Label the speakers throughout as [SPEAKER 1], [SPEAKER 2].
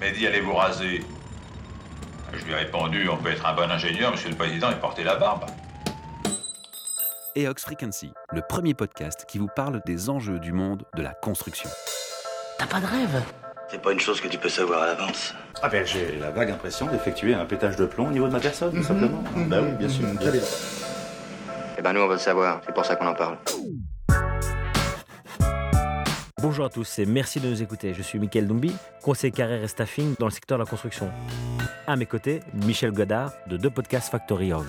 [SPEAKER 1] Mehdi, allez vous raser. Je lui ai répondu, on peut être un bon ingénieur, monsieur le président, et porter la barbe.
[SPEAKER 2] EOX Frequency, le premier podcast qui vous parle des enjeux du monde de la construction.
[SPEAKER 3] T'as pas de rêve?
[SPEAKER 4] C'est pas une chose que tu peux savoir à l'avance.
[SPEAKER 5] Ah ben j'ai la vague impression d'effectuer un pétage de plomb au niveau de ma personne, tout simplement. Bah oui, bien sûr. Très bien.
[SPEAKER 4] Eh ben nous on veut le savoir, c'est pour ça qu'on en parle.
[SPEAKER 3] Bonjour à tous et merci de nous écouter. Je suis Mickaël Dumbi, conseiller carrière et staffing dans le secteur de la construction. À mes côtés, Michel Godard de deux podcasts Factory Org.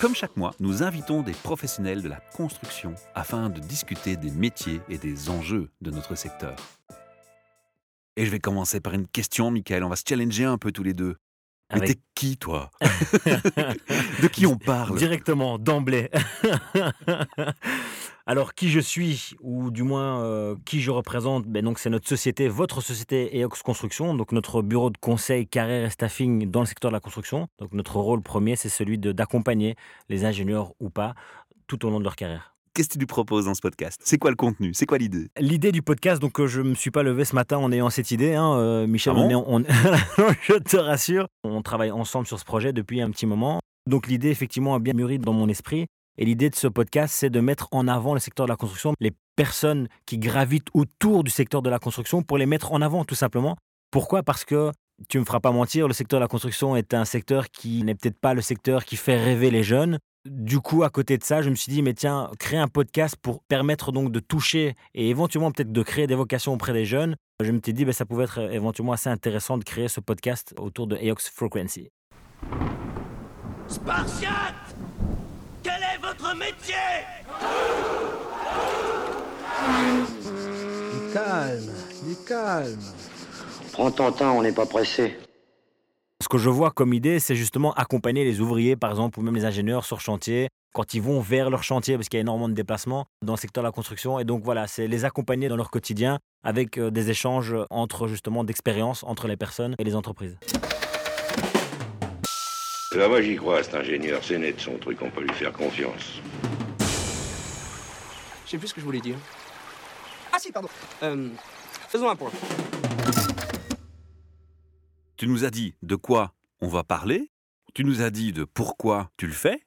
[SPEAKER 2] Comme chaque mois, nous invitons des professionnels de la construction afin de discuter des métiers et des enjeux de notre secteur. Et je vais commencer par une question, Michael. On va se challenger un peu tous les deux. Mais
[SPEAKER 3] Avec-
[SPEAKER 2] t'es qui, toi? De qui on parle?
[SPEAKER 3] Directement, d'emblée. Alors, qui je suis, ou du moins euh, qui je représente, ben donc c'est notre société, votre société EOX Construction, donc notre bureau de conseil carrière et staffing dans le secteur de la construction. Donc notre rôle premier, c'est celui d'accompagner les ingénieurs ou pas tout au long de leur carrière.
[SPEAKER 2] Qu'est-ce que tu lui proposes dans ce podcast? C'est quoi le contenu? C'est quoi l'idée?
[SPEAKER 3] L'idée du podcast, donc euh, je me suis pas levé ce matin en ayant cette idée, hein, euh, Michel.
[SPEAKER 2] Ah bon?
[SPEAKER 3] on est- on- je te rassure, on travaille ensemble sur ce projet depuis un petit moment. Donc l'idée, effectivement, a bien mûri dans mon esprit. Et l'idée de ce podcast, c'est de mettre en avant le secteur de la construction, les personnes qui gravitent autour du secteur de la construction pour les mettre en avant, tout simplement. Pourquoi? Parce que tu me feras pas mentir, le secteur de la construction est un secteur qui n'est peut-être pas le secteur qui fait rêver les jeunes. Du coup, à côté de ça, je me suis dit, mais tiens, créer un podcast pour permettre donc de toucher et éventuellement peut-être de créer des vocations auprès des jeunes. Je me suis dit, ben, ça pouvait être éventuellement assez intéressant de créer ce podcast autour de EOX Frequency.
[SPEAKER 6] Spartiate Quel est votre métier?
[SPEAKER 7] Du calme, du calme.
[SPEAKER 4] Prends ton temps, on n'est pas pressé.
[SPEAKER 3] Ce que je vois comme idée, c'est justement accompagner les ouvriers, par exemple, ou même les ingénieurs sur chantier, quand ils vont vers leur chantier, parce qu'il y a énormément de déplacements dans le secteur de la construction. Et donc voilà, c'est les accompagner dans leur quotidien avec euh, des échanges entre justement d'expérience entre les personnes et les entreprises.
[SPEAKER 8] Là, moi, j'y crois, cet ingénieur. C'est net, son truc, on peut lui faire confiance.
[SPEAKER 7] Je sais plus ce que je voulais dire. Ah si, pardon. Euh, faisons un point.
[SPEAKER 2] Tu nous as dit de quoi on va parler, tu nous as dit de pourquoi tu le fais.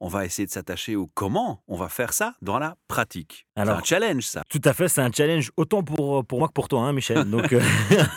[SPEAKER 2] On va essayer de s'attacher au comment on va faire ça dans la pratique. C'est un challenge, ça.
[SPEAKER 3] Tout à fait, c'est un challenge autant pour, pour moi que pour toi, hein, Michel. Donc, euh,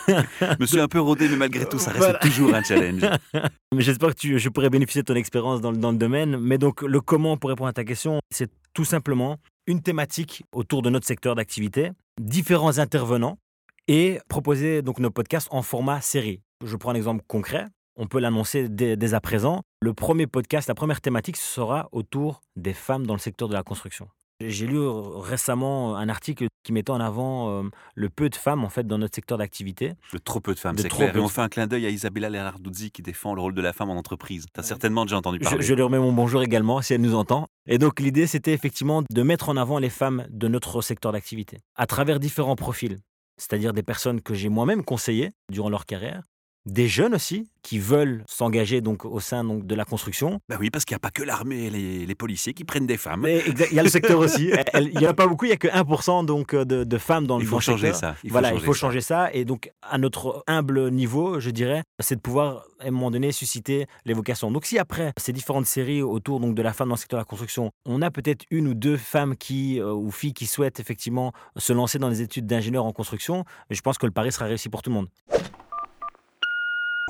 [SPEAKER 2] Je me suis un peu rodé, mais malgré tout, ça reste
[SPEAKER 3] Voilà.
[SPEAKER 2] toujours un challenge.
[SPEAKER 3] Mais j'espère que tu, je pourrais bénéficier de ton expérience dans, le- dans le domaine. Mais donc, le comment, pour répondre à ta question, c'est tout simplement une thématique autour de notre secteur d'activité, différents intervenants et proposer donc nos podcasts en format série. Je prends un exemple concret. On peut l'annoncer dès, dès à présent. Le premier podcast, la première thématique sera autour des femmes dans le secteur de la construction. J'ai lu récemment un article qui mettait en avant euh, le peu de femmes en fait dans notre secteur d'activité.
[SPEAKER 2] Le trop peu de femmes, c'est
[SPEAKER 3] trop
[SPEAKER 2] clair.
[SPEAKER 3] peu
[SPEAKER 2] Et on fait un clin d'œil à Isabella Lerarduzzi qui défend le rôle de la femme en entreprise. Tu as certainement déjà entendu
[SPEAKER 3] Je,
[SPEAKER 2] parler.
[SPEAKER 3] je lui remets mon bonjour également si elle nous entend. Et donc l'idée, c'était effectivement de mettre en avant les femmes de notre secteur d'activité à travers différents profils, c'est-à-dire des personnes que j'ai moi-même conseillées durant leur carrière, des jeunes aussi qui veulent s'engager donc au sein donc de la construction.
[SPEAKER 2] Bah oui, parce qu'il n'y a pas que l'armée et les, les policiers qui prennent des femmes.
[SPEAKER 3] Mais il y a le secteur aussi. Il n'y en a pas beaucoup, il n'y a que 1% donc euh, de, de femmes dans,
[SPEAKER 2] Il
[SPEAKER 3] dans
[SPEAKER 2] faut
[SPEAKER 3] le
[SPEAKER 2] changer
[SPEAKER 3] secteur.
[SPEAKER 2] ça. Il faut
[SPEAKER 3] voilà,
[SPEAKER 2] changer
[SPEAKER 3] il faut changer ça. Et donc, à notre humble niveau, je dirais, c'est de pouvoir, à un moment donné, susciter les vocations. Donc, si après ces différentes séries autour donc, de la femme dans le secteur de la construction, on a peut-être une ou deux femmes qui, euh, ou filles qui souhaitent effectivement se lancer dans les études d'ingénieur en construction, je pense que le pari sera réussi pour tout le monde.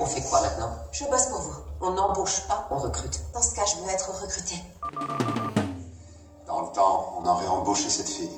[SPEAKER 9] On fait quoi maintenant? Je bosse pour vous. On n'embauche pas, on recrute. Dans ce cas, je veux être recrutée.
[SPEAKER 10] Dans le temps, on aurait embauché cette fille.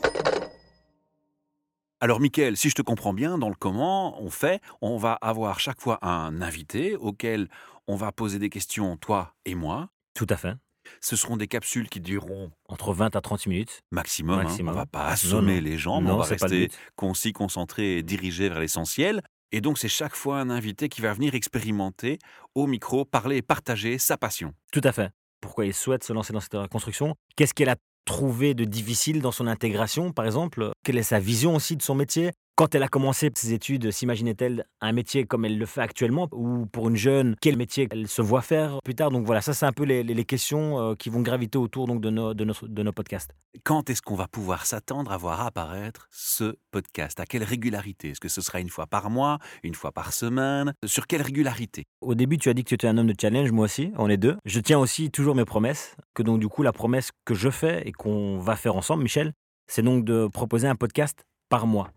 [SPEAKER 2] Alors, Mickaël, si je te comprends bien, dans le comment on fait, on va avoir chaque fois un invité auquel on va poser des questions, toi et moi.
[SPEAKER 3] Tout à fait.
[SPEAKER 2] Ce seront des capsules qui dureront
[SPEAKER 3] Entre 20 à 30 minutes.
[SPEAKER 2] maximum. hein.
[SPEAKER 3] Maximum.
[SPEAKER 2] On va pas assommer
[SPEAKER 3] non.
[SPEAKER 2] les gens, mais on va rester concis, concentré et dirigé vers l'essentiel. Et donc, c'est chaque fois un invité qui va venir expérimenter au micro, parler et partager sa passion.
[SPEAKER 3] Tout à fait. Pourquoi il souhaite se lancer dans cette construction? Qu'est-ce qu'elle a trouvé de difficile dans son intégration, par exemple? Quelle est sa vision aussi de son métier? Quand elle a commencé ses études, s'imaginait-elle un métier comme elle le fait actuellement Ou pour une jeune, quel métier elle se voit faire plus tard? Donc voilà, ça c'est un peu les, les questions euh, qui vont graviter autour donc, de, nos, de, notre, de nos podcasts.
[SPEAKER 2] Quand est-ce qu'on va pouvoir s'attendre à voir apparaître ce podcast? À quelle régularité? Est-ce que ce sera une fois par mois, une fois par semaine? Sur quelle régularité?
[SPEAKER 3] Au début, tu as dit que tu étais un homme de challenge, moi aussi, on est deux. Je tiens aussi toujours mes promesses, que donc du coup la promesse que je fais et qu'on va faire ensemble, Michel, c'est donc de proposer un podcast par mois.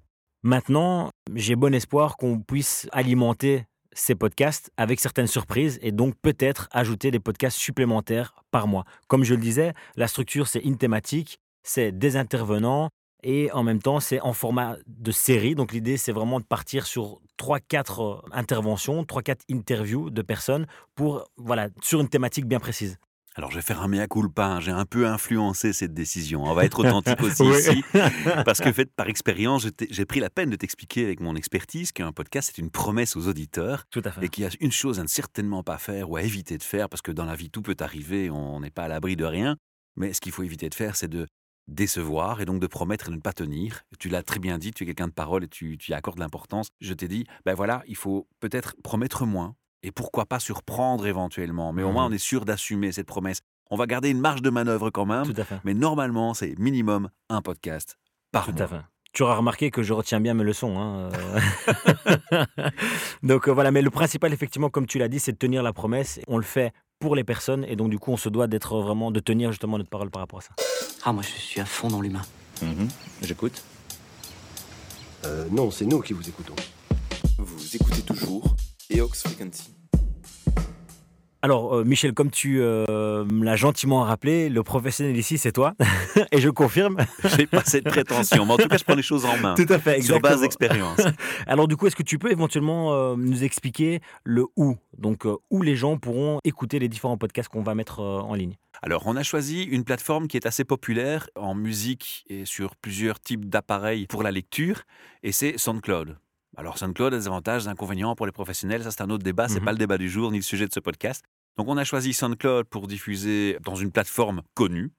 [SPEAKER 3] Maintenant, j'ai bon espoir qu'on puisse alimenter ces podcasts avec certaines surprises et donc peut-être ajouter des podcasts supplémentaires par mois. Comme je le disais, la structure, c'est une thématique, c'est des intervenants et en même temps, c'est en format de série. Donc l'idée, c'est vraiment de partir sur 3-4 interventions, 3-4 interviews de personnes pour, voilà, sur une thématique bien précise.
[SPEAKER 2] Alors, je vais faire un mea culpa. hein. J'ai un peu influencé cette décision. On va être authentique aussi
[SPEAKER 3] Oui.
[SPEAKER 2] ici. Parce que, fait, par expérience, j'ai pris la peine de t'expliquer avec mon expertise qu'un podcast, c'est une promesse aux auditeurs.
[SPEAKER 3] Tout à fait.
[SPEAKER 2] Et qu'il y a une chose à ne certainement pas faire ou à éviter de faire, parce que dans la vie, tout peut arriver, on n'est pas à l'abri de rien. Mais ce qu'il faut éviter de faire, c'est de décevoir et donc de promettre et de ne pas tenir. Tu l'as très bien dit, tu es quelqu'un de parole et tu, tu y accordes l'importance. Je t'ai dit, ben voilà, il faut peut-être promettre moins et pourquoi pas surprendre éventuellement. Mais au moins,
[SPEAKER 3] Mhm.
[SPEAKER 2] on est sûr d'assumer cette promesse. On va garder une marge de manœuvre quand même,
[SPEAKER 3] Tout à fait.
[SPEAKER 2] mais normalement, c'est minimum un podcast par
[SPEAKER 3] Tout
[SPEAKER 2] mois.
[SPEAKER 3] à fait. Tu auras remarqué que je retiens bien mes leçons. hein, euh. donc euh, voilà, mais le principal, effectivement, comme tu l'as dit, c'est de tenir la promesse. On le fait pour les personnes et donc du coup, on se doit d'être vraiment, de tenir justement notre parole par rapport à ça.
[SPEAKER 7] Ah, moi, je suis à fond dans l'humain.
[SPEAKER 5] Mhm. J'écoute.
[SPEAKER 11] Euh, non, c'est nous qui vous écoutons.
[SPEAKER 12] Vous écoutez toujours Eox Frequency.
[SPEAKER 3] Alors, euh, Michel, comme tu euh, me l'as gentiment rappelé, le professionnel ici, c'est toi. et je confirme.
[SPEAKER 2] J'ai pas cette prétention, mais en tout cas, je prends les choses en main.
[SPEAKER 3] Tout à fait,
[SPEAKER 2] Sur
[SPEAKER 3] exactement.
[SPEAKER 2] base d'expérience.
[SPEAKER 3] Alors du coup, est-ce que tu peux éventuellement euh, nous expliquer le où? Donc euh, où les gens pourront écouter les différents podcasts qu'on va mettre euh, en ligne?
[SPEAKER 2] Alors, on a choisi une plateforme qui est assez populaire en musique et sur plusieurs types d'appareils pour la lecture, et c'est SoundCloud. Alors, SoundCloud a des avantages, des inconvénients pour les professionnels. Ça, c'est un autre débat. C'est
[SPEAKER 3] Mhm.
[SPEAKER 2] pas le débat du jour ni le sujet de ce podcast. Donc, on a choisi SoundCloud pour diffuser dans une plateforme connue.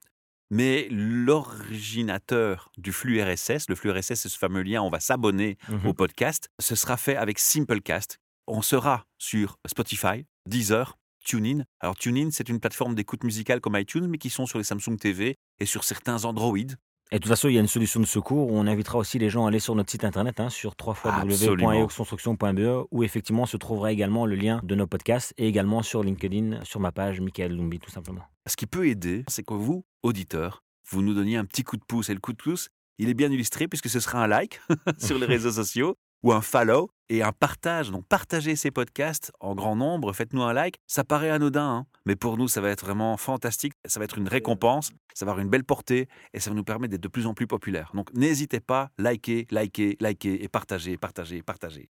[SPEAKER 2] Mais l'originateur du flux RSS, le flux RSS, c'est ce fameux lien, on va s'abonner
[SPEAKER 3] Mhm.
[SPEAKER 2] au podcast, ce sera fait avec Simplecast. On sera sur Spotify, Deezer, TuneIn. Alors TuneIn, c'est une plateforme d'écoute musicale comme iTunes, mais qui sont sur les Samsung TV et sur certains Android.
[SPEAKER 3] Et de toute façon, il y a une solution de secours où on invitera aussi les gens à aller sur notre site internet hein, sur www.eoxconstruction.be où effectivement se trouvera également le lien de nos podcasts et également sur LinkedIn, sur ma page Michael Lumbi tout simplement.
[SPEAKER 2] Ce qui peut aider, c'est que vous, auditeurs, vous nous donniez un petit coup de pouce. Et le coup de pouce, il est bien illustré puisque ce sera un like sur les réseaux sociaux ou un follow et un partage. Donc partagez ces podcasts en grand nombre, faites-nous un like. Ça paraît anodin, hein, mais pour nous, ça va être vraiment fantastique. Ça va être une récompense, ça va avoir une belle portée et ça va nous permettre d'être de plus en plus populaires. Donc n'hésitez pas, likez, likez, likez et partagez, partagez, partagez.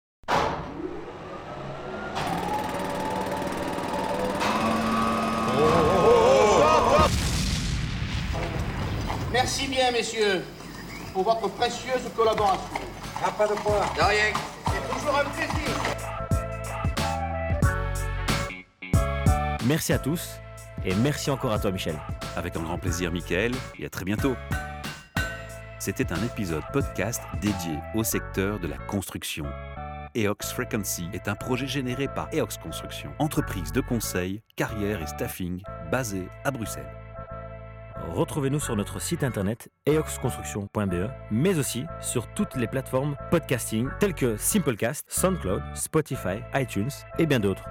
[SPEAKER 13] Merci bien, messieurs, pour votre précieuse collaboration. Pas de. C'est toujours un plaisir.
[SPEAKER 3] Merci à tous et merci encore à toi Michel.
[SPEAKER 2] Avec un grand plaisir, Michael, et à très bientôt. C'était un épisode podcast dédié au secteur de la construction. EOX Frequency est un projet généré par EOX Construction, entreprise de conseil, carrière et staffing basée à Bruxelles.
[SPEAKER 3] Retrouvez-nous sur notre site internet eoxconstruction.be, mais aussi sur toutes les plateformes podcasting telles que Simplecast, SoundCloud, Spotify, iTunes et bien d'autres.